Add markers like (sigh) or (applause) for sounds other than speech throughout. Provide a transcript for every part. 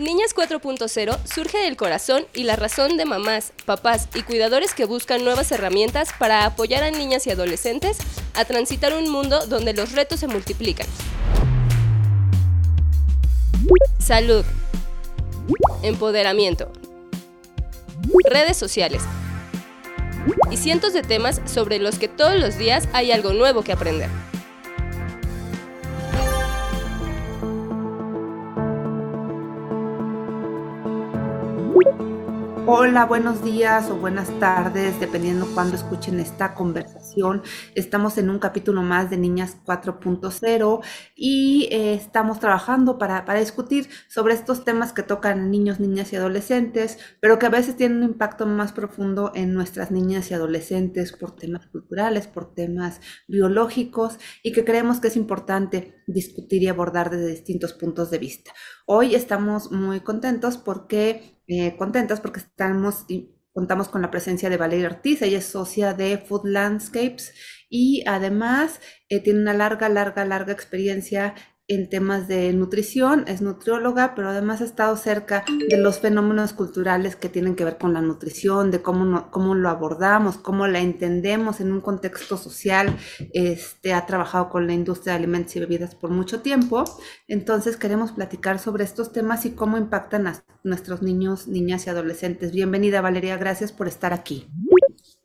Niñas 4.0 surge del corazón y la razón de mamás, papás y cuidadores que buscan nuevas herramientas para apoyar a niñas y adolescentes a transitar un mundo donde los retos se multiplican. Salud. Empoderamiento. Redes sociales. Y cientos de temas sobre los que todos los días hay algo nuevo que aprender. Hola, buenos días o buenas tardes, dependiendo cuándo escuchen esta conversación. Estamos en un capítulo más de Niñas 4.0 y eh, estamos trabajando para, para, discutir sobre estos temas que tocan niños, niñas y adolescentes, pero que a veces tienen un impacto más profundo en nuestras niñas y adolescentes por temas culturales, por temas biológicos y que creemos que es importante discutir y abordar desde distintos puntos de vista. Hoy estamos muy contentos porque eh, contentas porque estamos y contamos con la presencia de Valeria Ortiz, ella es socia de Food Landscapes y además eh, tiene una larga, larga, larga experiencia en temas de nutrición, es nutrióloga, pero además ha estado cerca de los fenómenos culturales que tienen que ver con la nutrición, de cómo, cómo lo abordamos, cómo la entendemos en un contexto social. Este, ha trabajado con la industria de alimentos y bebidas por mucho tiempo. Entonces queremos platicar sobre estos temas y cómo impactan a nuestros niños, niñas y adolescentes. Bienvenida Valeria, gracias por estar aquí.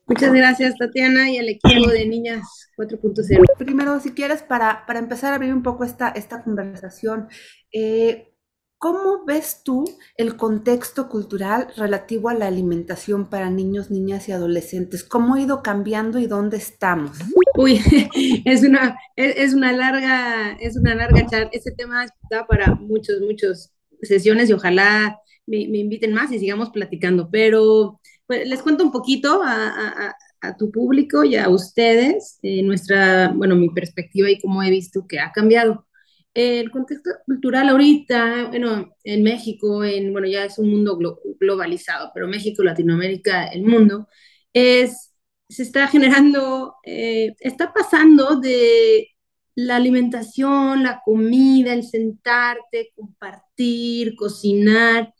Muchas gracias Tatiana y al equipo de Niñas 4.0. Primero, si quieres, para, para, empezar a abrir un poco esta, esta conversación, eh, ¿cómo ves tú el contexto cultural relativo a la alimentación para niños, niñas y adolescentes? ¿Cómo ha ido cambiando y dónde estamos? Uy, (laughs) es una, es, una larga, es una larga charla. Ese tema está para muchos, muchos sesiones y ojalá me, me inviten más y sigamos platicando. Pero pues, les cuento un poquito a, tu público y a ustedes eh, nuestra, bueno, mi perspectiva y cómo he visto que ha cambiado. El contexto cultural ahorita, bueno, en México, en, bueno, ya es un mundo globalizado, pero México, Latinoamérica, el mundo, es, se está generando, eh, está pasando de la alimentación, la comida, el sentarte, compartir, cocinar,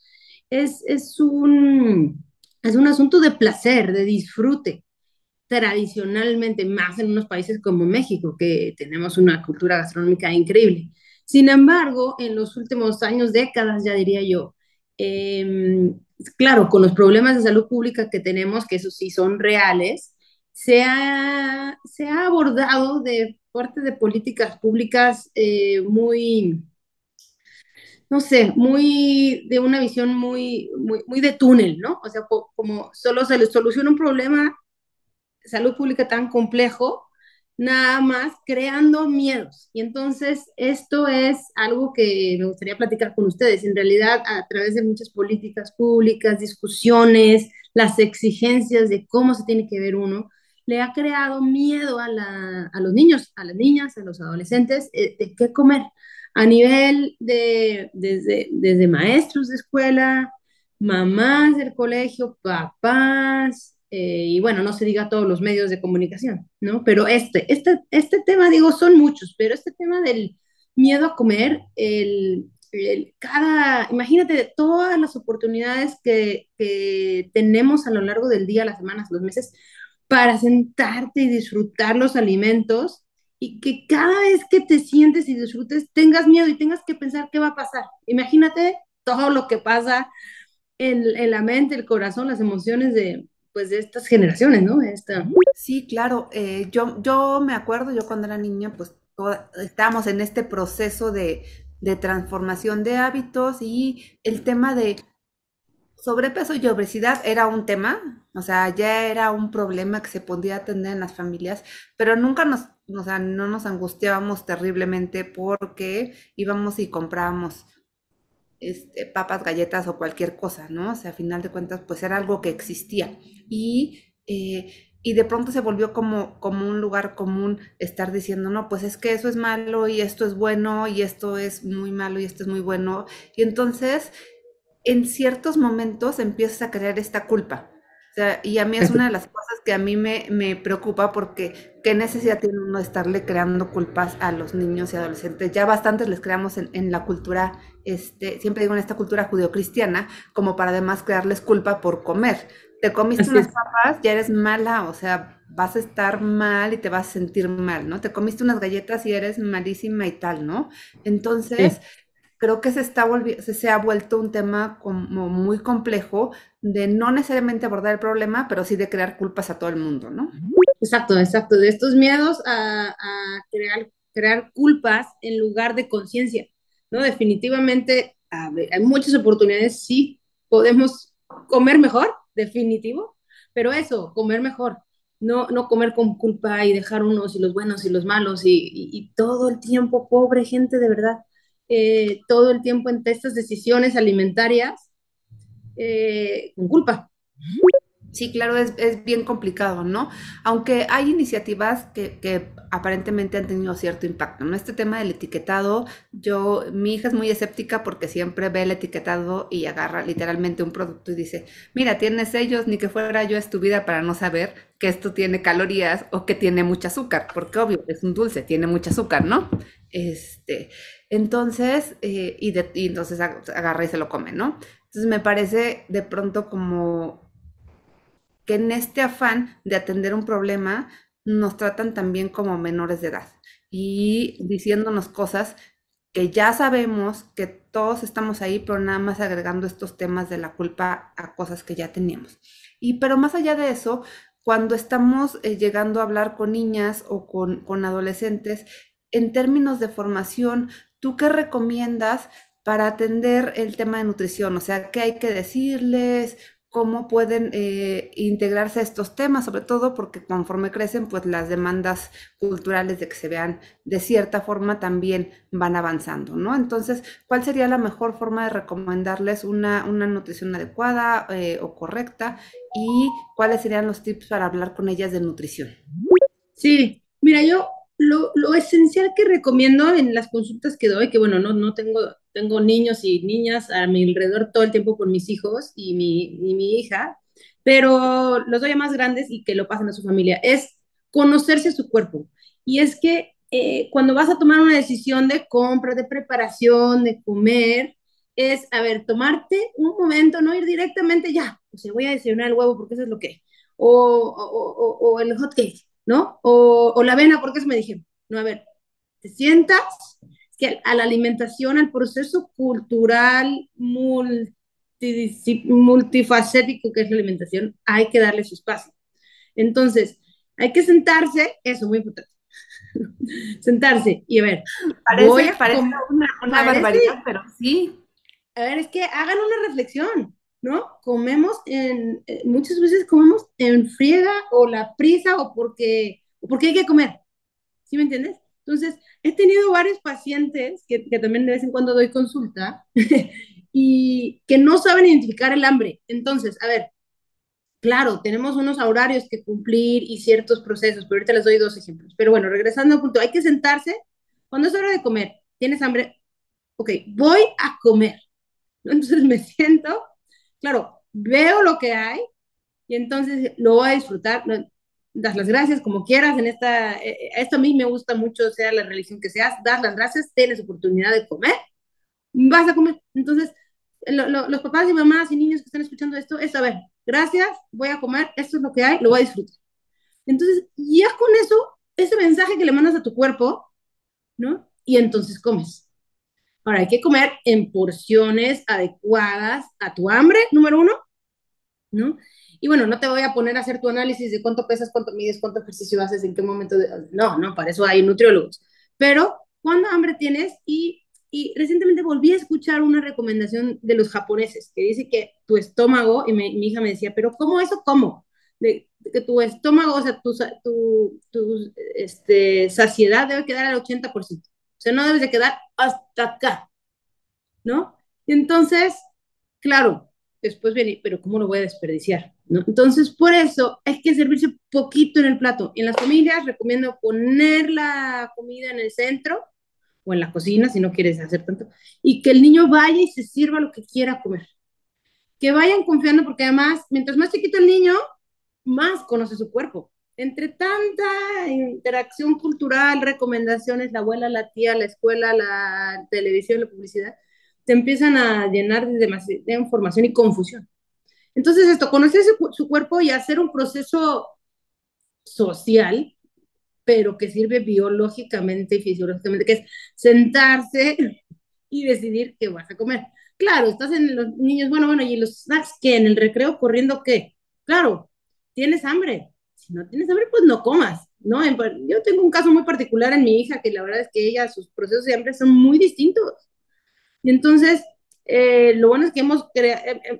es, es, un, es un asunto de placer, de disfrute tradicionalmente, más en unos países como México, que tenemos una cultura gastronómica increíble. Sin embargo, en los últimos años, décadas, ya diría yo, em, claro, con los problemas de salud pública que tenemos, que esos sí son reales, se ha, se ha abordado de parte de políticas públicas eh, muy, no sé, muy de una visión muy, muy, muy de túnel, ¿no? O sea, como solo se le soluciona un problema salud pública tan complejo, nada más creando miedos. Y entonces esto es algo que me gustaría platicar con ustedes. En realidad, a través de muchas políticas públicas, discusiones, las exigencias de cómo se tiene que ver uno, le ha creado miedo a, los niños, a las niñas, a los adolescentes, eh, de qué comer. A nivel de, desde, desde maestros de escuela, mamás del colegio, papás, eh, y bueno, no se diga todos los medios de comunicación, ¿no? Pero este, este, este tema, digo, son muchos, pero este tema del miedo a comer, el, cada, imagínate todas las oportunidades que, que, tenemos a lo largo del día, las semanas, los meses, para sentarte y disfrutar los alimentos y que cada vez que te sientes y disfrutes tengas miedo y tengas que pensar qué va a pasar. Imagínate todo lo que pasa en, en la mente, el corazón, las emociones de, pues de estas generaciones, ¿no? Esta... Sí, claro. Eh, yo, yo me acuerdo, yo cuando era niña, pues estábamos en este proceso de, de transformación de hábitos y el tema de sobrepeso y obesidad era un tema, o sea, ya era un problema que se podía atender en las familias, pero nunca nos, o sea, no nos angustiábamos terriblemente porque íbamos y comprábamos este, papas, galletas o cualquier cosa, ¿no? O sea, a final de cuentas, pues era algo que existía. Y, eh, y de pronto se volvió como, como un lugar común estar diciendo, no, pues es que eso es malo y esto es bueno y esto es muy malo y esto es muy bueno. Y entonces, en ciertos momentos empiezas a crear esta culpa. Sea, y a mí es una de las cosas que a mí me, me preocupa porque qué necesidad tiene uno de estarle creando culpas a los niños y adolescentes. Ya bastantes les creamos en, en la cultura, este, siempre digo en esta cultura judeocristiana, como para además crearles culpa por comer. Te comiste Así unas es. papas, ya eres mala, o sea, vas a estar mal y te vas a sentir mal, ¿no? Te comiste unas galletas y eres malísima y tal, ¿no? Sí. Creo que se está se, se ha vuelto un tema como muy complejo de no necesariamente abordar el problema, pero sí de crear culpas a todo el mundo, ¿no? Exacto, exacto. De estos miedos a, a crear, crear culpas en lugar de conciencia, ¿no? Definitivamente, a ver, hay muchas oportunidades, sí, podemos comer mejor, definitivo, pero eso, comer mejor, no, no comer con culpa y dejar unos y los buenos y los malos y, y- y todo el tiempo, pobre gente, de verdad, eh, todo el tiempo en estas decisiones alimentarias eh, con culpa. Sí, claro, es, es bien complicado, ¿no? Aunque hay iniciativas que, que aparentemente han tenido cierto impacto, ¿no? Este tema del etiquetado, yo, mi hija es muy escéptica porque siempre ve el etiquetado y agarra literalmente un producto y dice, mira, tiene sellos, ni que fuera yo estúpida para no saber que esto tiene calorías o que tiene mucho azúcar, porque obvio, es un dulce, tiene mucho azúcar, ¿no? Este, entonces, eh, y, entonces ag- agarra y se lo come, ¿no? Entonces me parece de pronto como que en este afán de atender un problema nos tratan también como menores de edad y diciéndonos cosas que ya sabemos que todos estamos ahí, pero nada más agregando estos temas de la culpa a cosas que ya teníamos. Y pero más allá de eso, cuando estamos eh, llegando a hablar con niñas o con, con adolescentes, en términos de formación, ¿tú qué recomiendas para atender el tema de nutrición? O sea, ¿qué hay que decirles? cómo pueden eh, integrarse estos temas, sobre todo porque conforme crecen, pues las demandas culturales de que se vean de cierta forma también van avanzando, ¿no? Entonces, ¿cuál sería la mejor forma de recomendarles una, una nutrición adecuada eh, o correcta? ¿Y cuáles serían los tips para hablar con ellas de nutrición? Sí, mira, yo lo, lo esencial que recomiendo en las consultas que doy, que bueno, no, no tengo, tengo niños y niñas a mi alrededor todo el tiempo con mis hijos y mi, y mi hija, pero los doy a más grandes y que lo pasen a su familia, es conocerse su cuerpo. Y es que eh, cuando vas a tomar una decisión de compra, de preparación, de comer, es, a ver, tomarte un momento, no ir directamente ya, o sea, voy a desayunar el huevo porque eso es lo que, o, o, o, o el hot cake ¿no? O, o la avena, porque eso me dijeron. No, a ver, te sientas, que a la alimentación, al proceso cultural multi, multifacético que es la alimentación, hay que darle su espacio. Entonces, hay que sentarse, eso muy importante, (laughs) sentarse y a ver, voy Parece, a parece una, una parece, barbaridad, pero sí. a ver, es que hagan una reflexión, ¿no? Comemos en, eh, muchas veces comemos en friega o la prisa o porque, porque hay que comer, ¿sí me entiendes? Entonces, he tenido varios pacientes que, que también de vez en cuando doy consulta (laughs) y que no saben identificar el hambre. Entonces, a ver, claro, tenemos unos horarios que cumplir y ciertos procesos, pero ahorita les doy dos ejemplos. Pero bueno, regresando al punto, hay que sentarse. Cuando es hora de comer, ¿tienes hambre? Ok, voy a comer. (laughs) Entonces me siento, claro, veo lo que hay y entonces lo voy a disfrutar. Das las gracias como quieras en esta, eh, esto a mí me gusta mucho, sea la religión que seas, das las gracias, tienes oportunidad de comer, vas a comer. Entonces, lo, lo, los papás y mamás y niños que están escuchando esto, es a ver, gracias, voy a comer, esto es lo que hay, lo voy a disfrutar. Entonces, ya con eso, ese mensaje que le mandas a tu cuerpo, ¿no? Y entonces comes. Ahora, hay que comer en porciones adecuadas a tu hambre, número uno, ¿no? Y bueno, no te voy a poner a hacer tu análisis de cuánto pesas, cuánto mides, cuánto ejercicio haces, en qué momento. De... No, no, para eso hay nutriólogos. Pero, ¿cuándo hambre tienes? Y, y recientemente volví a escuchar una recomendación de los japoneses que dice que tu estómago, y me, mi hija me decía, ¿pero cómo eso? ¿Cómo? De, de que tu estómago, o sea, tu, tu, tu este, saciedad debe quedar al 80%. O sea, no debes de quedar hasta acá, ¿no? Y entonces, claro, después viene, pero ¿cómo lo voy a desperdiciar? ¿no? Entonces, por eso hay que servirse poquito en el plato. En las familias recomiendo poner la comida en el centro o en la cocina, si no quieres hacer tanto, y que el niño vaya y se sirva lo que quiera comer. que vayan confiando, porque además, mientras más chiquito el niño, más conoce su cuerpo. Entre tanta interacción cultural, recomendaciones, la abuela, la tía, la escuela, la televisión, la publicidad, te empiezan a llenar de, de información y confusión. Entonces, esto, conocer su, su, cuerpo y hacer un proceso social, pero que sirve biológicamente y fisiológicamente, que es sentarse y decidir qué vas a comer. Claro, estás en los niños, bueno, bueno, y los snacks, ¿qué? ¿En el recreo corriendo qué? Claro, tienes hambre. Si no tienes hambre, pues no comas, ¿no? Yo tengo un caso muy particular en mi hija, que la verdad es que ella, sus procesos de hambre son muy distintos. Y entonces, eh, lo bueno es que hemos,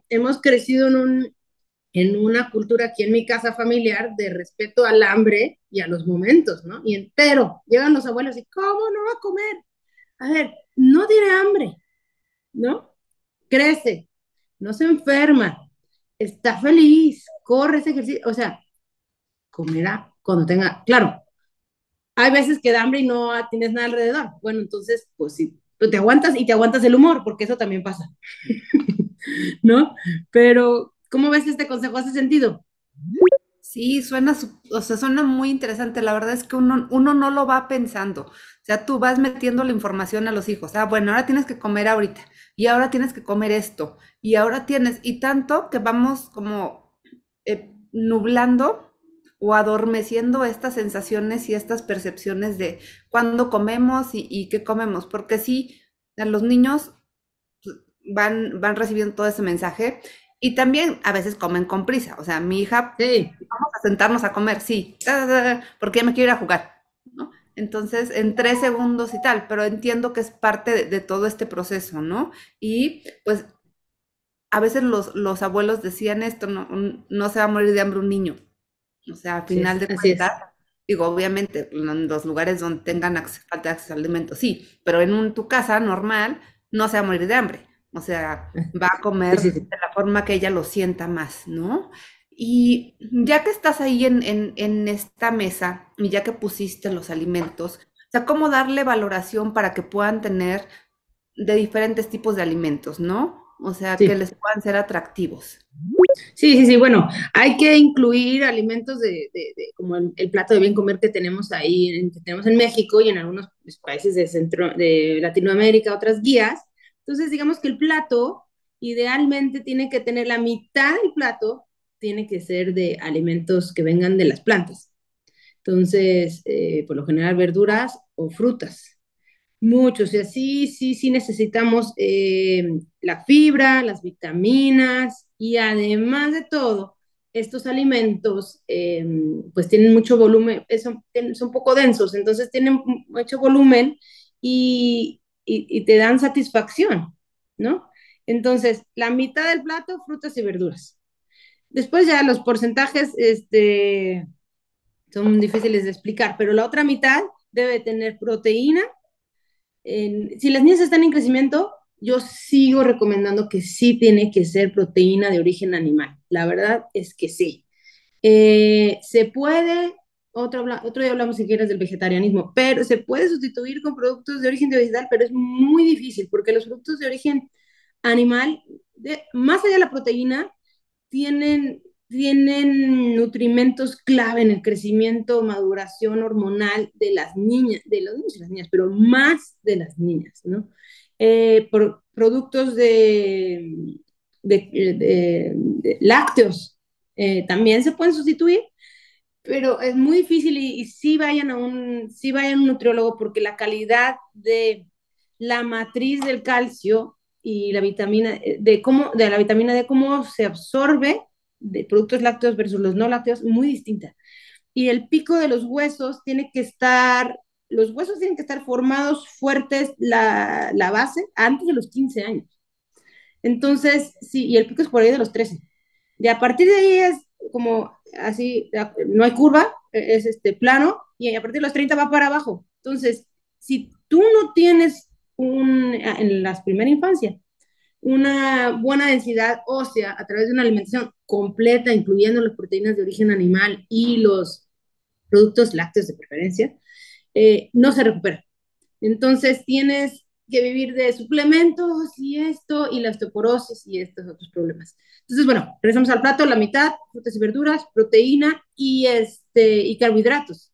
hemos crecido en, un, en una cultura aquí en mi casa familiar de respeto al hambre y a los momentos, ¿no? Y entero, llegan los abuelos y, ¿cómo no va a comer? A ver, no tiene hambre, ¿no? Crece, no se enferma, está feliz, corre ese ejercicio, o sea, comerá cuando tenga, claro, hay veces que da hambre y no tienes nada alrededor. Bueno, entonces, pues sí, pues te aguantas y te aguantas el humor, porque eso también pasa, (laughs) ¿no? Pero, ¿cómo ves este consejo? ¿Hace sentido? Sí, suena, o sea, suena muy interesante. La verdad es que uno, uno no lo va pensando. O sea, tú vas metiendo la información a los hijos. Ah, bueno, ahora tienes que comer ahorita. Y ahora tienes que comer esto. Y ahora tienes. Y tanto que vamos como eh, nublando o adormeciendo estas sensaciones y estas percepciones de cuándo comemos y, qué comemos. Porque sí, los niños pues, van, van recibiendo todo ese mensaje y también a veces comen con prisa. O sea, mi hija, sí. vamos a sentarnos a comer, sí, porque ya me quiero ir a jugar, ¿no? Entonces, en tres segundos y tal, pero entiendo que es parte de, todo este proceso, ¿no? Y pues a veces los, los abuelos decían esto, no, no se va a morir de hambre un niño. O sea, al final de cuentas, digo, obviamente, en los lugares donde tengan falta de acceso a alimentos, sí, pero en tu casa normal no se va a morir de hambre. O sea, (laughs) va a comer de la forma que ella lo sienta más, ¿no? Y ya que estás ahí en, en, esta mesa y ya que pusiste los alimentos, o sea, ¿cómo darle valoración para que puedan tener de diferentes tipos de alimentos, ¿no? O sea, que les puedan ser atractivos. Sí, sí, sí, bueno, hay que incluir alimentos de, de, como el, plato de bien comer que tenemos ahí, que tenemos en México y en algunos países de, centro, de Latinoamérica, otras guías, entonces, digamos que el plato idealmente tiene que tener la mitad del plato, tiene que ser de alimentos que vengan de las plantas. Entonces, eh, por lo general, verduras o frutas. Muchos, y así sí, sí necesitamos eh, la fibra, las vitaminas y además de todo, estos alimentos eh, pues tienen mucho volumen, son, son poco densos, entonces tienen mucho volumen y, y, te dan satisfacción, ¿no? Entonces, la mitad del plato, frutas y verduras. Después ya los porcentajes este, son difíciles de explicar, pero la otra mitad debe tener proteína. Si las niñas están en crecimiento, yo sigo recomendando que sí tiene que ser proteína de origen animal. La verdad es que sí. Eh, se puede otro, otro día hablamos si quieres del vegetarianismo, pero se puede sustituir con productos de origen vegetal, pero es muy difícil porque los productos de origen animal, más allá de la proteína, tienen, tienen nutrimentos clave en el crecimiento, maduración hormonal de las niñas, de los niños y las niñas, pero más de las niñas, ¿no? Eh, por productos de, de, lácteos eh, también se pueden sustituir, pero es muy difícil y, sí vayan a un, sí vayan a un nutriólogo porque la calidad de la matriz del calcio y la vitamina eh, de cómo de la vitamina D cómo se absorbe de productos lácteos versus los no lácteos muy distinta. Y el pico de los huesos tiene que estar los huesos tienen que estar formados fuertes la, la base antes de los 15 años. Entonces, sí, y el pico es por ahí de los 13. Y a partir de ahí es como así, no hay curva, es este plano, y a partir de los 30 va para abajo. Entonces, si tú no tienes un, en la primera infancia una buena densidad ósea a través de una alimentación completa, incluyendo las proteínas de origen animal y los productos lácteos de preferencia, eh, no se recupera. Entonces tienes que vivir de suplementos y esto, y la osteoporosis y estos otros problemas. Entonces, bueno, regresamos al plato, la mitad, frutas y verduras, proteína y, este, y carbohidratos.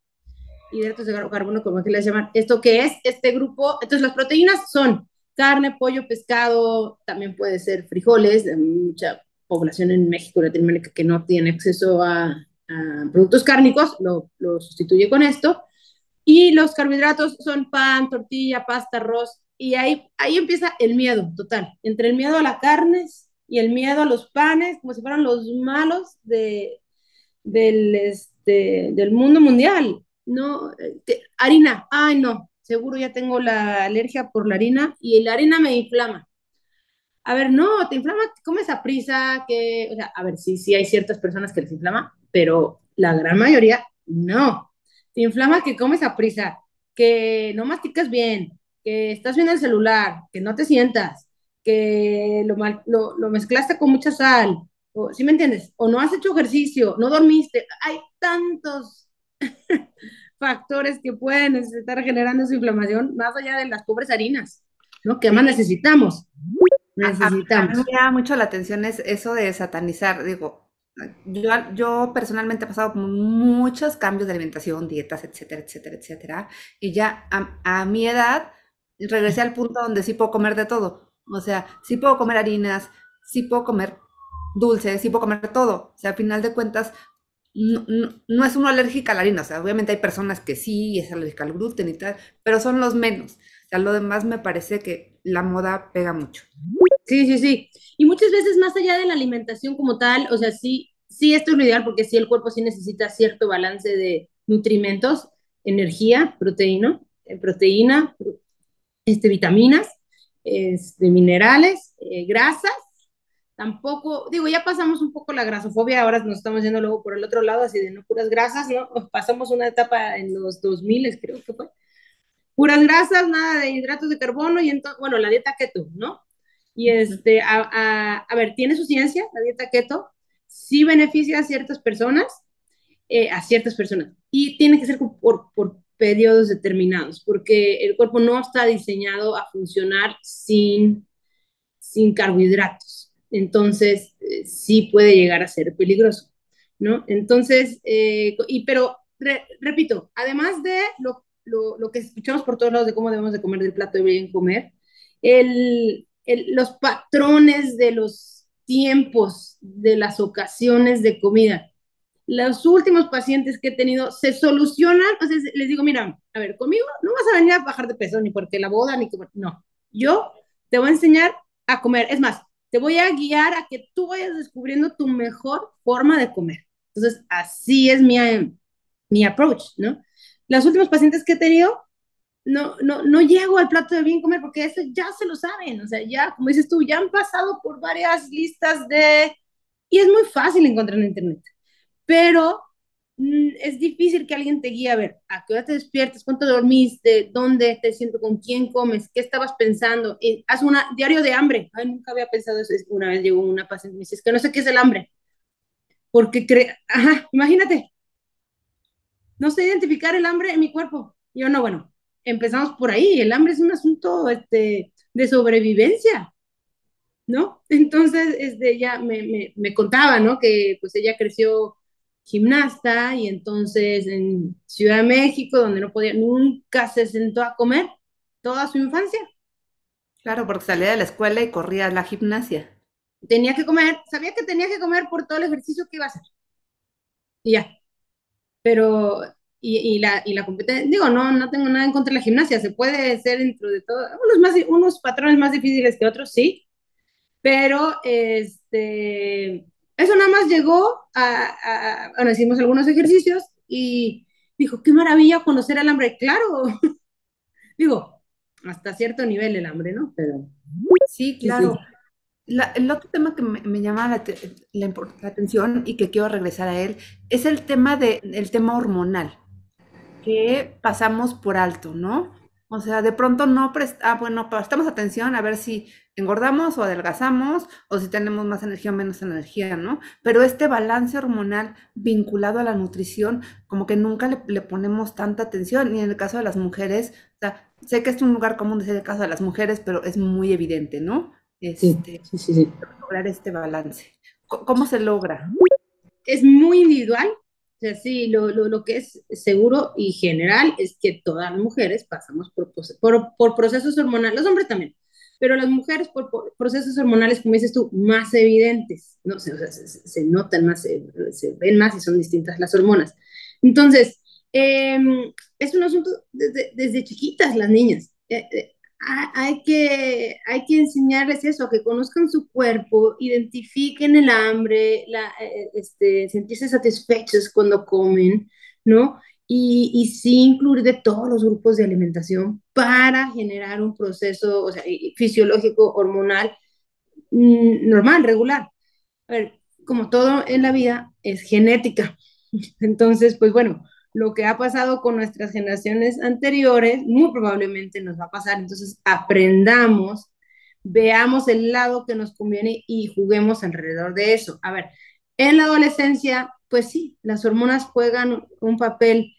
Hidratos de carbono, como que les llaman. ¿Esto qué es? Este grupo, entonces las proteínas son carne, pollo, pescado, también puede ser frijoles, de mucha población en México, Latinoamérica, que no tiene acceso a, productos cárnicos, lo, lo sustituye con esto. Y los carbohidratos son pan, tortilla, pasta, arroz. Y ahí, ahí empieza el miedo total. Entre el miedo a las carnes y el miedo a los panes, como si fueran los malos de, del, este, del mundo mundial. No, harina, ay no, seguro ya tengo la alergia por la harina y la harina me inflama. A ver, no, te inflama, comes a prisa, que, o sea, a ver, sí, sí hay ciertas personas que les inflama, pero la gran mayoría no te inflama que comes a prisa, que no masticas bien, que estás viendo el celular, que no te sientas, que lo, lo, lo mezclaste con mucha sal, o, ¿sí me entiendes? O no has hecho ejercicio, no dormiste. Hay tantos (laughs) factores que pueden estar generando esa inflamación, más allá de las pobres harinas, ¿no? Que más necesitamos. Necesitamos. A, mí me da mucho la atención es eso de satanizar, digo, yo, yo, personalmente he pasado muchos cambios de alimentación, dietas, etcétera, etcétera, etcétera. Y ya a, a, mi edad regresé al punto donde sí puedo comer de todo. O sea, sí puedo comer harinas, sí puedo comer dulces, sí puedo comer todo. O sea, al final de cuentas, no, no, es uno alérgica a la harina. O sea, obviamente hay personas que sí es alérgica al gluten y tal, pero son los menos. O sea, lo demás me parece que la moda pega mucho. Sí, sí, sí. Y muchas veces más allá de la alimentación como tal, o sea, sí, sí esto es lo ideal porque sí el cuerpo sí necesita cierto balance de nutrimentos, energía, proteína, eh, proteína, este, vitaminas, este, minerales, eh, grasas. Tampoco, digo, ya pasamos un poco la grasofobia, ahora nos estamos yendo luego por el otro lado, así de no puras grasas, ¿no? (laughs) Pasamos una etapa en los 2000, creo que fue. Puras grasas, nada de hidratos de carbono y entonces, bueno, la dieta keto, ¿no? Y este, a, a, ver, tiene su ciencia, la dieta keto, sí beneficia a ciertas personas, eh, a ciertas personas, y tiene que ser por, por periodos determinados, porque el cuerpo no está diseñado a funcionar sin, sin carbohidratos. Entonces, eh, sí puede llegar a ser peligroso, ¿no? Entonces, eh, y, pero repito, además de lo, lo, lo, que escuchamos por todos lados de cómo debemos de comer del plato de bien comer, el, los patrones de los tiempos, de las ocasiones de comida. Los últimos pacientes que he tenido se solucionan, o sea, les digo, mira, a ver, conmigo no vas a venir a bajar de peso ni porque la boda, ni que, no, yo te voy a enseñar a comer. Es más, te voy a guiar a que tú vayas descubriendo tu mejor forma de comer. Entonces, así es mi, mi approach, ¿no? Los últimos pacientes que he tenido no, no, no llego al plato de bien comer porque eso ya se lo saben, o sea, ya, como dices tú, ya han pasado por varias listas de... Y es muy fácil encontrar en Internet, pero es difícil que alguien te guíe a ver a qué hora te despiertas, cuánto dormiste, dónde te siento, con quién comes, qué estabas pensando. Y haz un diario de hambre. Ay, nunca había pensado eso. Una vez llegó una paciente y me dice, es que no sé qué es el hambre. Porque cree, ajá, imagínate, no sé identificar el hambre en mi cuerpo. Yo no, bueno, empezamos por ahí, el hambre es un asunto este, de sobrevivencia, ¿no? Entonces, este, ella me, me, me, contaba, ¿no? Que pues ella creció gimnasta y entonces en Ciudad de México, donde no podía, nunca se sentó a comer toda su infancia. Claro, porque salía de la escuela y corría a la gimnasia. Tenía que comer, sabía que tenía que comer por todo el ejercicio que iba a hacer. Y ya. Pero y, la, y la competencia, digo, no, no tengo nada en contra de la gimnasia, se puede ser dentro de todo, unos, más, unos patrones más difíciles que otros, sí, pero este, eso nada más llegó a, bueno, hicimos algunos ejercicios y dijo, qué maravilla conocer el hambre, claro, (laughs) digo, hasta cierto nivel el hambre, ¿no? Pero... Sí, claro. el otro tema que me, llama la, la, la, atención y que quiero regresar a él es el tema, de, el tema hormonal que pasamos por alto, ¿no? O sea, de pronto no prestamos, ah, bueno, prestamos atención a ver si engordamos o adelgazamos o si tenemos más energía o menos energía, ¿no? Pero este balance hormonal vinculado a la nutrición, como que nunca le, le ponemos tanta atención. Y en el caso de las mujeres, o sea, sé que es un lugar común decir el caso de las mujeres, pero es muy evidente, ¿no? Este, sí, sí, sí, Lograr este balance. ¿Cómo se logra? Es muy individual. Sea, sí, lo, lo, lo, que es seguro y general es que todas las mujeres pasamos por, por, procesos hormonales, los hombres también, pero las mujeres por, procesos hormonales, como dices tú, más evidentes, ¿no? O sea, se, notan más, se, ven más y son distintas las hormonas. Entonces, eh, es un asunto desde, desde chiquitas las niñas. Eh, eh, hay, que, hay que enseñarles eso, que conozcan su cuerpo, identifiquen el hambre, la, eh, este, sentirse satisfechos cuando comen, ¿no? Y, y, sí incluir de todos los grupos de alimentación para generar un proceso o sea, fisiológico, hormonal, mm, normal, regular. A ver, como todo en la vida es genética. (laughs) Entonces, pues bueno, lo que ha pasado con nuestras generaciones anteriores, muy probablemente nos va a pasar. Entonces, aprendamos, veamos el lado que nos conviene y juguemos alrededor de eso. A ver, en la adolescencia, pues sí, las hormonas juegan un papel,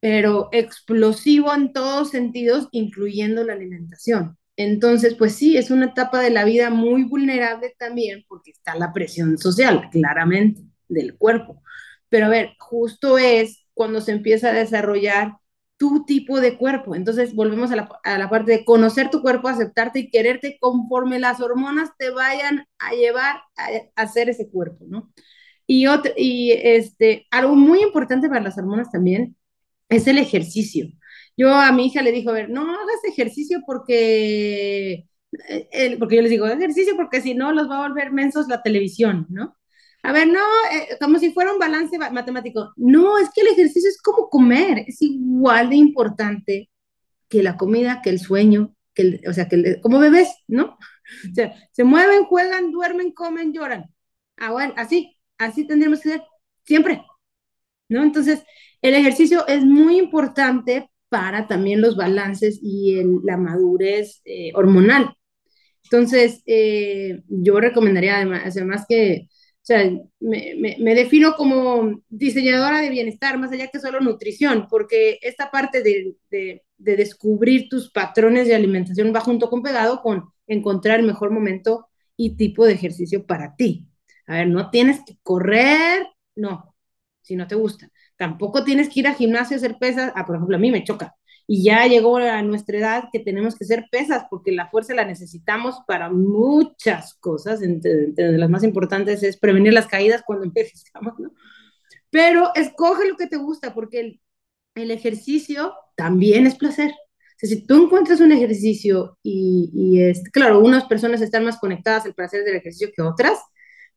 pero explosivo en todos sentidos, incluyendo la alimentación. Entonces, pues sí, es una etapa de la vida muy vulnerable también porque está la presión social, claramente, del cuerpo. Pero a ver, justo es cuando se empieza a desarrollar tu tipo de cuerpo. Entonces volvemos a la, a la, parte de conocer tu cuerpo, aceptarte y quererte conforme las hormonas te vayan a llevar a, hacer ese cuerpo, ¿no? Y, otro, y este, algo muy importante para las hormonas también es el ejercicio. Yo a mi hija le dijo, a ver, no hagas ejercicio porque, eh, porque yo les digo, ejercicio porque si no los va a volver mensos la televisión, ¿no? A ver, no, eh, como si fuera un balance matemático. No, es que el ejercicio es como comer, es igual de importante que la comida, que el sueño, que el, o sea, que el, como bebés, ¿no? O sea, se mueven, juegan, duermen, comen, lloran. Ah, bueno, así, así tendríamos que ser siempre, ¿no? Entonces, el ejercicio es muy importante para también los balances y el, la madurez eh, hormonal. Entonces, eh, yo recomendaría además, además que o sea, me, me, defino como diseñadora de bienestar, más allá que solo nutrición, porque esta parte de, de, de, descubrir tus patrones de alimentación va junto con pegado con encontrar el mejor momento y tipo de ejercicio para ti. A ver, no tienes que correr, no, si no te gusta. Tampoco tienes que ir a gimnasio a hacer pesas. Ah, por ejemplo, a mí me choca y ya llegó a nuestra edad que tenemos que ser pesas porque la fuerza la necesitamos para muchas cosas, entre, entre las más importantes es prevenir las caídas cuando (laughs) envejezcamos, ¿no? Pero escoge lo que te gusta porque el, el ejercicio también es placer. O sea, si tú encuentras un ejercicio y, y es, claro, unas personas están más conectadas al placer del ejercicio que otras,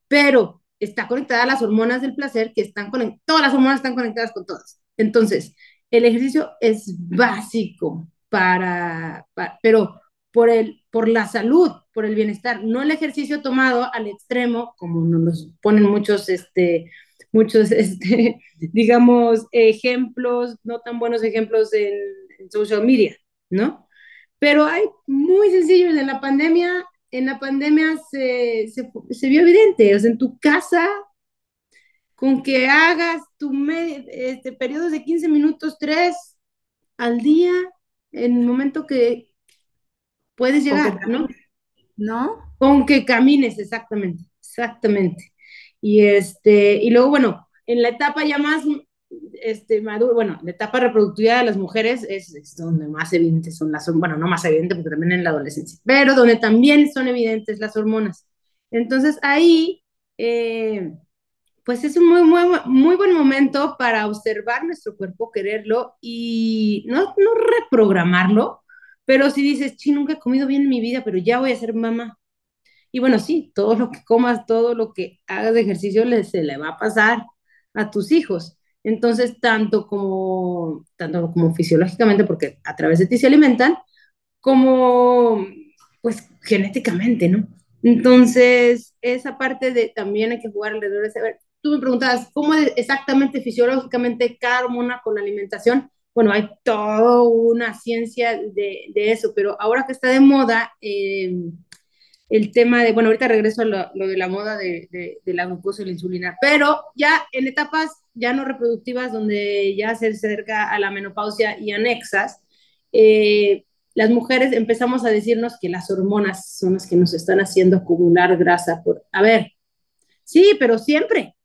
pero está conectada a las hormonas del placer que están conectadas, todas las hormonas están conectadas con todas. Entonces, el ejercicio es básico para, pero por, el, por la salud, por el bienestar, no el ejercicio tomado al extremo, como nos ponen muchos, este, muchos, (laughs) este, digamos, ejemplos, no tan buenos ejemplos en, en social media, ¿no? Pero hay muy sencillos en la pandemia, en la pandemia se, se, se vio evidente, o sea, en tu casa con que hagas tu este, periodos de 15 minutos, 3 al día, en el momento que puedes llegar, ¿no? ¿No? Con que camines, exactamente, exactamente. Y, este, y luego, bueno, en la etapa ya más este, maduro, bueno, la etapa reproductiva de las mujeres es, es, donde más evidentes son las, bueno, no más evidente porque también en la adolescencia, pero donde también son evidentes las hormonas. Entonces ahí, eh, pues es un muy, muy, muy buen momento para observar nuestro cuerpo, quererlo y no, no reprogramarlo, pero si dices, sí, nunca he comido bien en mi vida, pero ya voy a ser mamá. Y bueno, sí, todo lo que comas, todo lo que hagas de ejercicio le, se le va a pasar a tus hijos. Entonces, tanto como, tanto como fisiológicamente, porque a través de ti se alimentan, como pues genéticamente, ¿no? Entonces, esa parte de también hay que jugar alrededor de saber tú me preguntabas, ¿cómo es exactamente fisiológicamente cada hormona con la alimentación? Bueno, hay toda una ciencia de, de eso, pero ahora que está de moda eh, el tema de, bueno, ahorita regreso a lo, lo de la moda de, de, de, la glucosa y la insulina, pero ya en etapas ya no reproductivas donde ya se acerca a la menopausia y anexas, eh, las mujeres empezamos a decirnos que las hormonas son las que nos están haciendo acumular grasa. Por, a ver, sí, pero siempre,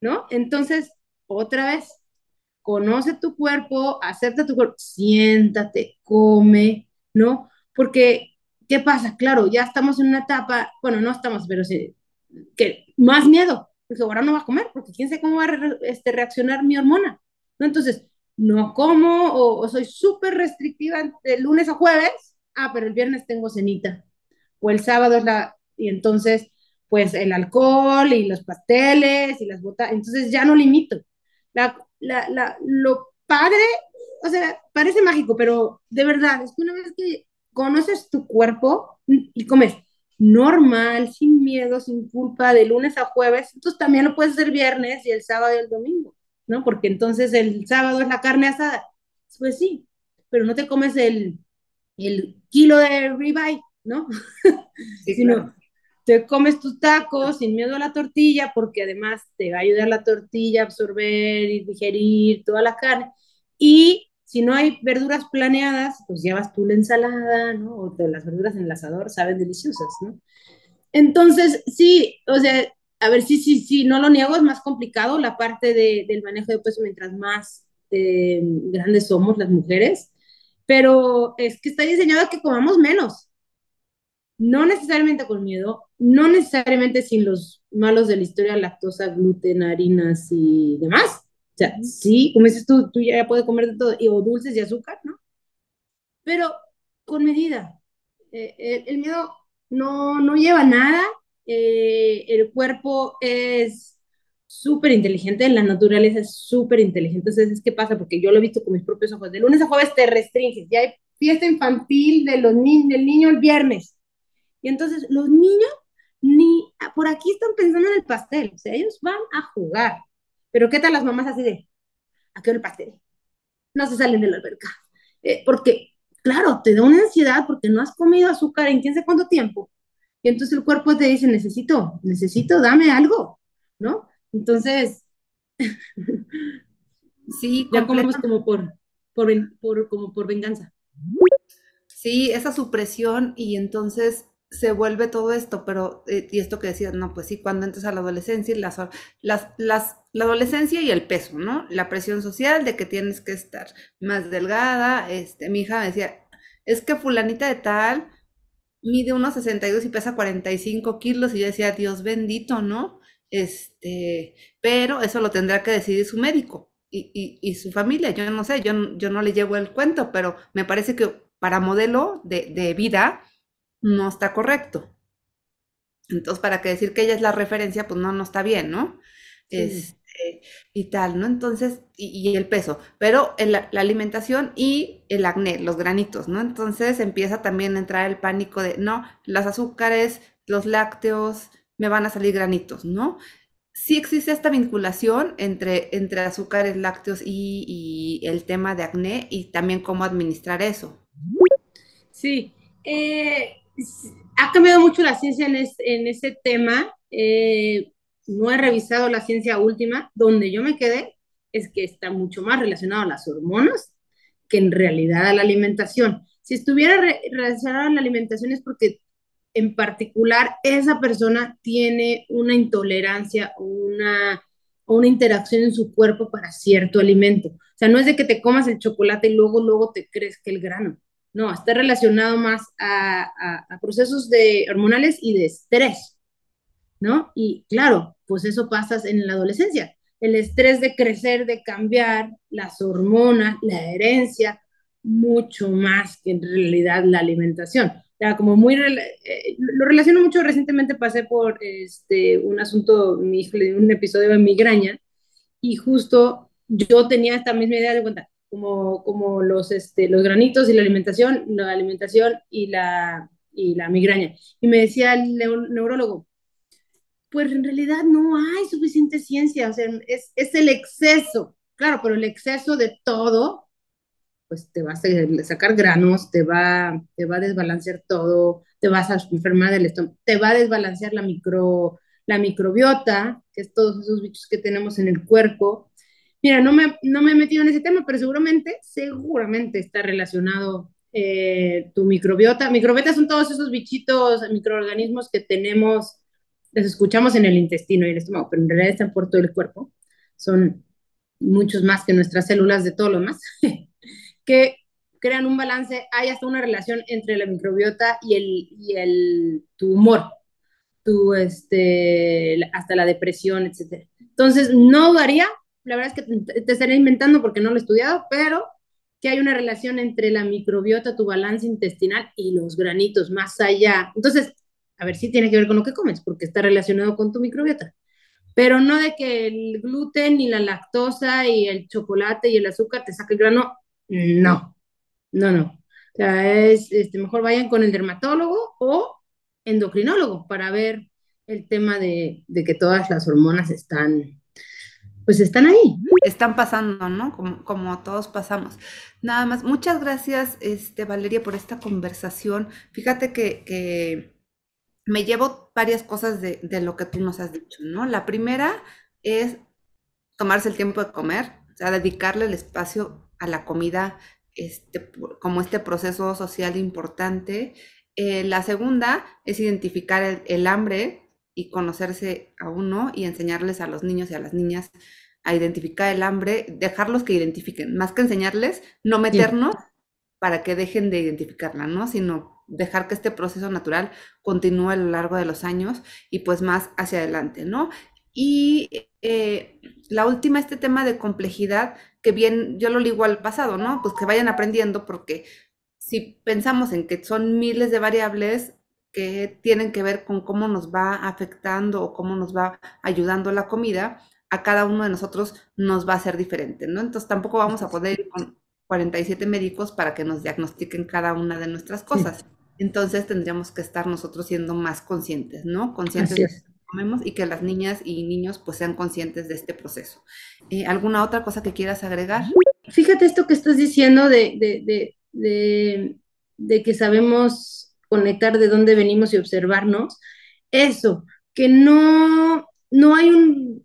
¿no? Entonces, otra vez, conoce tu cuerpo, acepta tu cuerpo, siéntate, come, ¿no? Porque, ¿qué pasa? Claro, ya estamos en una etapa, bueno, no estamos, pero sí, que más miedo, porque ahora no va a comer, porque quién sabe cómo va a este, reaccionar mi hormona, ¿no? Entonces, no como o, soy súper restrictiva de lunes a jueves, ah, pero el viernes tengo cenita, o el sábado es la, y entonces, pues el alcohol y los pasteles y las botas, entonces ya no limito. La, la, la, lo padre, o sea, parece mágico, pero de verdad, es que una vez que conoces tu cuerpo y comes normal, sin miedo, sin culpa, de lunes a jueves, entonces también lo puedes hacer viernes y el sábado y el domingo. ¿no? Porque entonces el sábado es la carne asada. Pues sí, pero no te comes el, el kilo de ribeye, ¿no? (laughs) Sí, Sino te comes tus tacos sin miedo a la tortilla, porque además te va a ayudar la tortilla a absorber y digerir toda la carne. Y si no hay verduras planeadas, pues llevas tú la ensalada, ¿no? O las verduras en el asador saben deliciosas, ¿no? Entonces, sí, o sea, a ver, sí, sí, sí, no lo niego, es más complicado la parte de, del manejo de peso mientras más eh, grandes somos las mujeres, pero es que está diseñado que comamos menos. No necesariamente con miedo, no necesariamente sin los malos de la historia, lactosa, gluten, harinas y demás. O sea, sí, como dices tú, tú ya puedes comer de todo, y, o dulces y azúcar, ¿no? Pero con medida. Eh, el, el miedo no, no lleva nada eh, el cuerpo es súper inteligente, la naturaleza es súper inteligente. Entonces, ¿qué pasa? Porque yo lo he visto con mis propios ojos. De lunes a jueves te restringes, ya hay fiesta infantil de los ni del niño el viernes. Y entonces los niños ni por aquí están pensando en el pastel, o sea, ellos van a jugar. Pero ¿qué tal las mamás así de, ¿a qué hora el pastel? No se salen de la alberca. Eh, porque, claro, te da una ansiedad porque no has comido azúcar en quién sé cuánto tiempo y entonces el cuerpo te dice, necesito, necesito, dame algo, ¿no? Entonces, (laughs) sí, ya comemos como por, por, como por venganza. Sí, esa supresión y entonces se vuelve todo esto, pero, eh, y esto que decías, no, pues sí, cuando entras a la adolescencia, las, las, las, la adolescencia y el peso, ¿no? La presión social de que tienes que estar más delgada, este, mi hija me decía, es que fulanita de tal mide unos 62 y pesa 45 kilos y yo decía, Dios bendito, ¿no? Este, pero eso lo tendrá que decidir su médico y, su familia. Yo no sé, yo, yo no le llevo el cuento, pero me parece que para modelo de, vida no está correcto. Entonces, para que decir que ella es la referencia, pues no, no está bien, ¿no? Es, y tal, ¿no? Entonces, y, el peso, pero la alimentación y el acné, los granitos, ¿no? Entonces empieza también a entrar el pánico de, no, los azúcares, los lácteos, me van a salir granitos, ¿no? Sí existe esta vinculación entre, entre azúcares, lácteos y, el tema de acné y también cómo administrar eso. Sí, eh, ha cambiado mucho la ciencia en, en ese tema. Eh, no he revisado la ciencia última, donde yo me quedé es que está mucho más relacionado a las hormonas que en realidad a la alimentación. Si estuviera relacionado a la alimentación es porque en particular esa persona tiene una intolerancia o una, una interacción en su cuerpo para cierto alimento. O sea, no es de que te comas el chocolate y luego, luego te crees que el grano. No, está relacionado más a, a procesos de hormonales y de estrés, ¿no? Y claro, pues eso pasa en la adolescencia. El estrés de crecer, de cambiar, las hormonas, la herencia, mucho más que en realidad la alimentación. Ya, como muy, eh, lo relaciono mucho, recientemente pasé por este, un asunto, un episodio de migraña, y justo yo tenía esta misma idea de cuenta, como, como los, este, los granitos y la alimentación, la alimentación y la, y la migraña. Y me decía el neurólogo, pues en realidad no hay suficiente ciencia, o sea, es, es el exceso, claro, pero el exceso de todo, pues te va a sacar granos, te va, te va a desbalancear todo, te vas a enfermar del estómago, te va a desbalancear la, micro, la microbiota, que es todos esos bichos que tenemos en el cuerpo. Mira, no me, no me he metido en ese tema, pero seguramente, seguramente está relacionado eh, tu microbiota. Microbiota son todos esos bichitos, microorganismos que tenemos, los escuchamos en el intestino y el estómago, pero en realidad están por todo el cuerpo. Son muchos más que nuestras células de todo lo más, (laughs) que crean un balance. Hay hasta una relación entre la microbiota y el, y el tu humor, tu, este, hasta la depresión, etc. Entonces, no varía. La verdad es que te, te estaré inventando porque no lo he estudiado, pero que hay una relación entre la microbiota, tu balance intestinal y los granitos más allá. Entonces, a ver si tiene que ver con lo que comes, porque está relacionado con tu microbiota. Pero no de que el gluten y la lactosa y el chocolate y el azúcar te saque el grano. No, no, no. O sea, es este, mejor vayan con el dermatólogo o endocrinólogo para ver el tema de, de que todas las hormonas están pues están ahí. Están pasando, ¿no? Como, como todos pasamos. Nada más, muchas gracias, este, Valeria, por esta conversación. Fíjate que, que me llevo varias cosas de, de, lo que tú nos has dicho, ¿no? La primera es tomarse el tiempo de comer, o sea, dedicarle el espacio a la comida este, como este proceso social importante. Eh, la segunda es identificar el, el hambre y conocerse a uno y enseñarles a los niños y a las niñas a identificar el hambre, dejarlos que identifiquen, más que enseñarles, no meternos sí. para que dejen de identificarla, ¿no? Sino dejar que este proceso natural continúe a lo largo de los años y pues más hacia adelante, ¿no? Y eh, la última, este tema de complejidad, que bien yo lo ligo al pasado, ¿no? Pues que vayan aprendiendo porque si pensamos en que son miles de variables, que tienen que ver con cómo nos va afectando o cómo nos va ayudando la comida, a cada uno de nosotros nos va a ser diferente, ¿no? Entonces tampoco vamos a poder ir con 47 médicos para que nos diagnostiquen cada una de nuestras cosas. Entonces tendríamos que estar nosotros siendo más conscientes, ¿no? Conscientes de lo que comemos y que las niñas y niños pues sean conscientes de este proceso. Eh, ¿Alguna otra cosa que quieras agregar? Fíjate esto que estás diciendo de, de, de, de, de que sabemos conectar de dónde venimos y observarnos, eso, que no, no hay un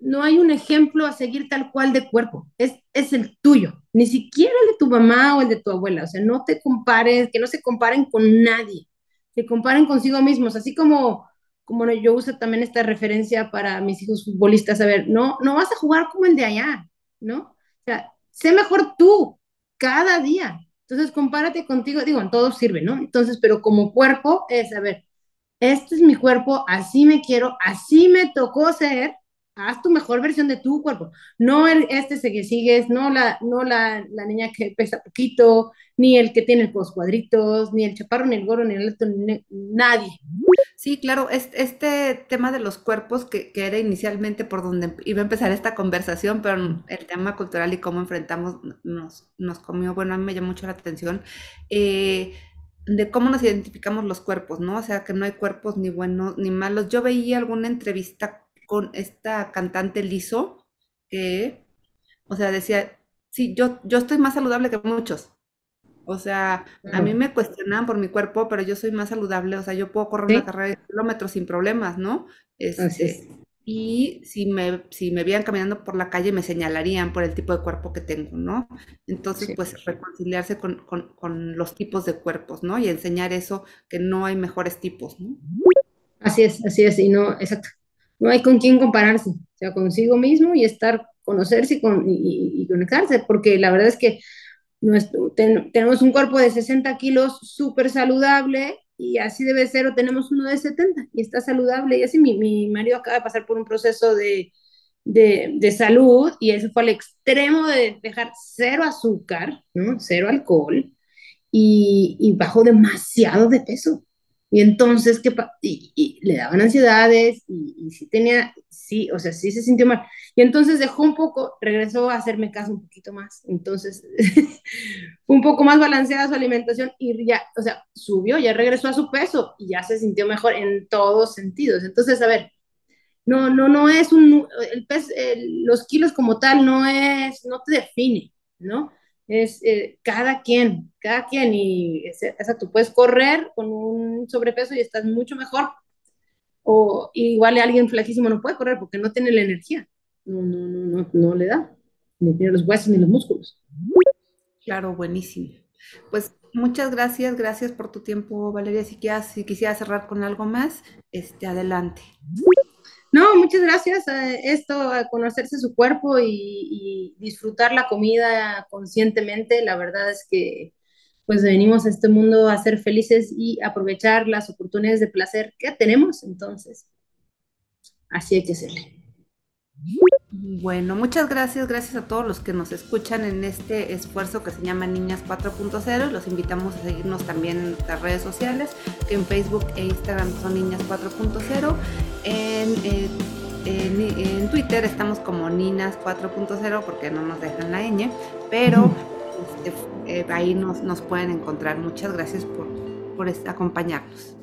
no hay un ejemplo a seguir tal cual de cuerpo, es, es el tuyo, ni siquiera el de tu mamá o el de tu abuela, o sea, no te compares, que no se comparen con nadie, que comparen consigo mismos, así como, como yo uso también esta referencia para mis hijos futbolistas, a ver, no, no vas a jugar como el de allá, ¿no? O sea, sé mejor tú cada día, entonces, compárate contigo, digo, en todo sirve, ¿no? Entonces, pero como cuerpo es, a ver, este es mi cuerpo, así me quiero, así me tocó ser, haz tu mejor versión de tu cuerpo. No el, este que sigues, no, la, no la, la, niña que pesa poquito, ni el que tiene los cuadritos, ni el chaparro, ni el gorro, ni el alto, ni nadie. Sí, claro, este, tema de los cuerpos, que, que, era inicialmente por donde iba a empezar esta conversación, pero el tema cultural y cómo enfrentamos nos, nos comió, bueno, a mí me llamó mucho la atención. Eh, de cómo nos identificamos los cuerpos, ¿no? O sea, que no hay cuerpos ni buenos ni malos. Yo veía alguna entrevista con esta cantante Lizo, que, o sea, decía, sí, yo, yo estoy más saludable que muchos. O sea, a mí me cuestionaban por mi cuerpo, pero yo soy más saludable, o sea, yo puedo correr ¿Sí? una carrera de kilómetros sin problemas, ¿no? Este, y si me, si me caminando por la calle, me señalarían por el tipo de cuerpo que tengo, ¿no? Entonces, sí. pues reconciliarse con, con, con, los tipos de cuerpos, ¿no? Y enseñar eso, que no hay mejores tipos, ¿no? Así es, así es, y no, exacto no hay con quién compararse, o sea, consigo mismo y estar, conocerse y, con, conectarse, porque la verdad es que nuestro, ten, tenemos un cuerpo de 60 kilos súper saludable y así debe ser, o tenemos uno de 70 y está saludable, y así mi, mi marido acaba de pasar por un proceso de, de, de, salud y eso fue al extremo de dejar cero azúcar, ¿no? cero alcohol y, y bajó demasiado de peso. Y entonces, ¿qué y, y le daban ansiedades y, y, sí tenía, sí, o sea, sí se sintió mal. Y entonces dejó un poco, regresó a hacerme caso un poquito más. Entonces, (laughs) un poco más balanceada su alimentación y ya, o sea, subió, ya regresó a su peso y ya se sintió mejor en todos sentidos. Entonces, a ver, no, no, no es un, el peso, los kilos como tal no es, no te define, ¿no? Es eh, cada quien, cada quien, y esa, tú puedes correr con un sobrepeso y estás mucho mejor, o igual alguien flaquísimo no puede correr porque no tiene la energía, no, no, no, no, no le da. ni tiene los huesos ni los músculos. Claro, buenísimo. Pues muchas gracias, gracias por tu tiempo, Valeria. Si, quieras, si quisieras cerrar con algo más, este, adelante. No, muchas gracias. esto, a conocerse su cuerpo y, disfrutar la comida conscientemente, la verdad es que pues venimos a este mundo a ser felices y aprovechar las oportunidades de placer que tenemos, entonces, así hay que hacerle. Bueno, muchas gracias, gracias a todos los que nos escuchan en este esfuerzo que se llama Niñas 4.0. Los invitamos a seguirnos también en nuestras redes sociales, que en Facebook e Instagram son Niñas 4.0. Eh, en, en, Twitter estamos como Ninas 4.0 porque no nos dejan la ñ, pero este, eh, ahí nos, nos, pueden encontrar. Muchas gracias por, por acompañarnos.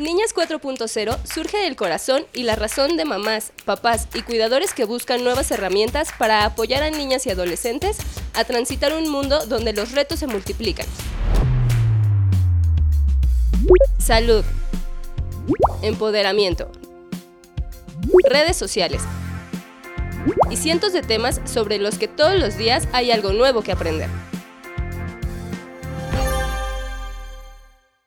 Niñas 4.0 surge del corazón y la razón de mamás, papás y cuidadores que buscan nuevas herramientas para apoyar a niñas y adolescentes a transitar un mundo donde los retos se multiplican. Salud. Empoderamiento. Redes sociales. Y cientos de temas sobre los que todos los días hay algo nuevo que aprender.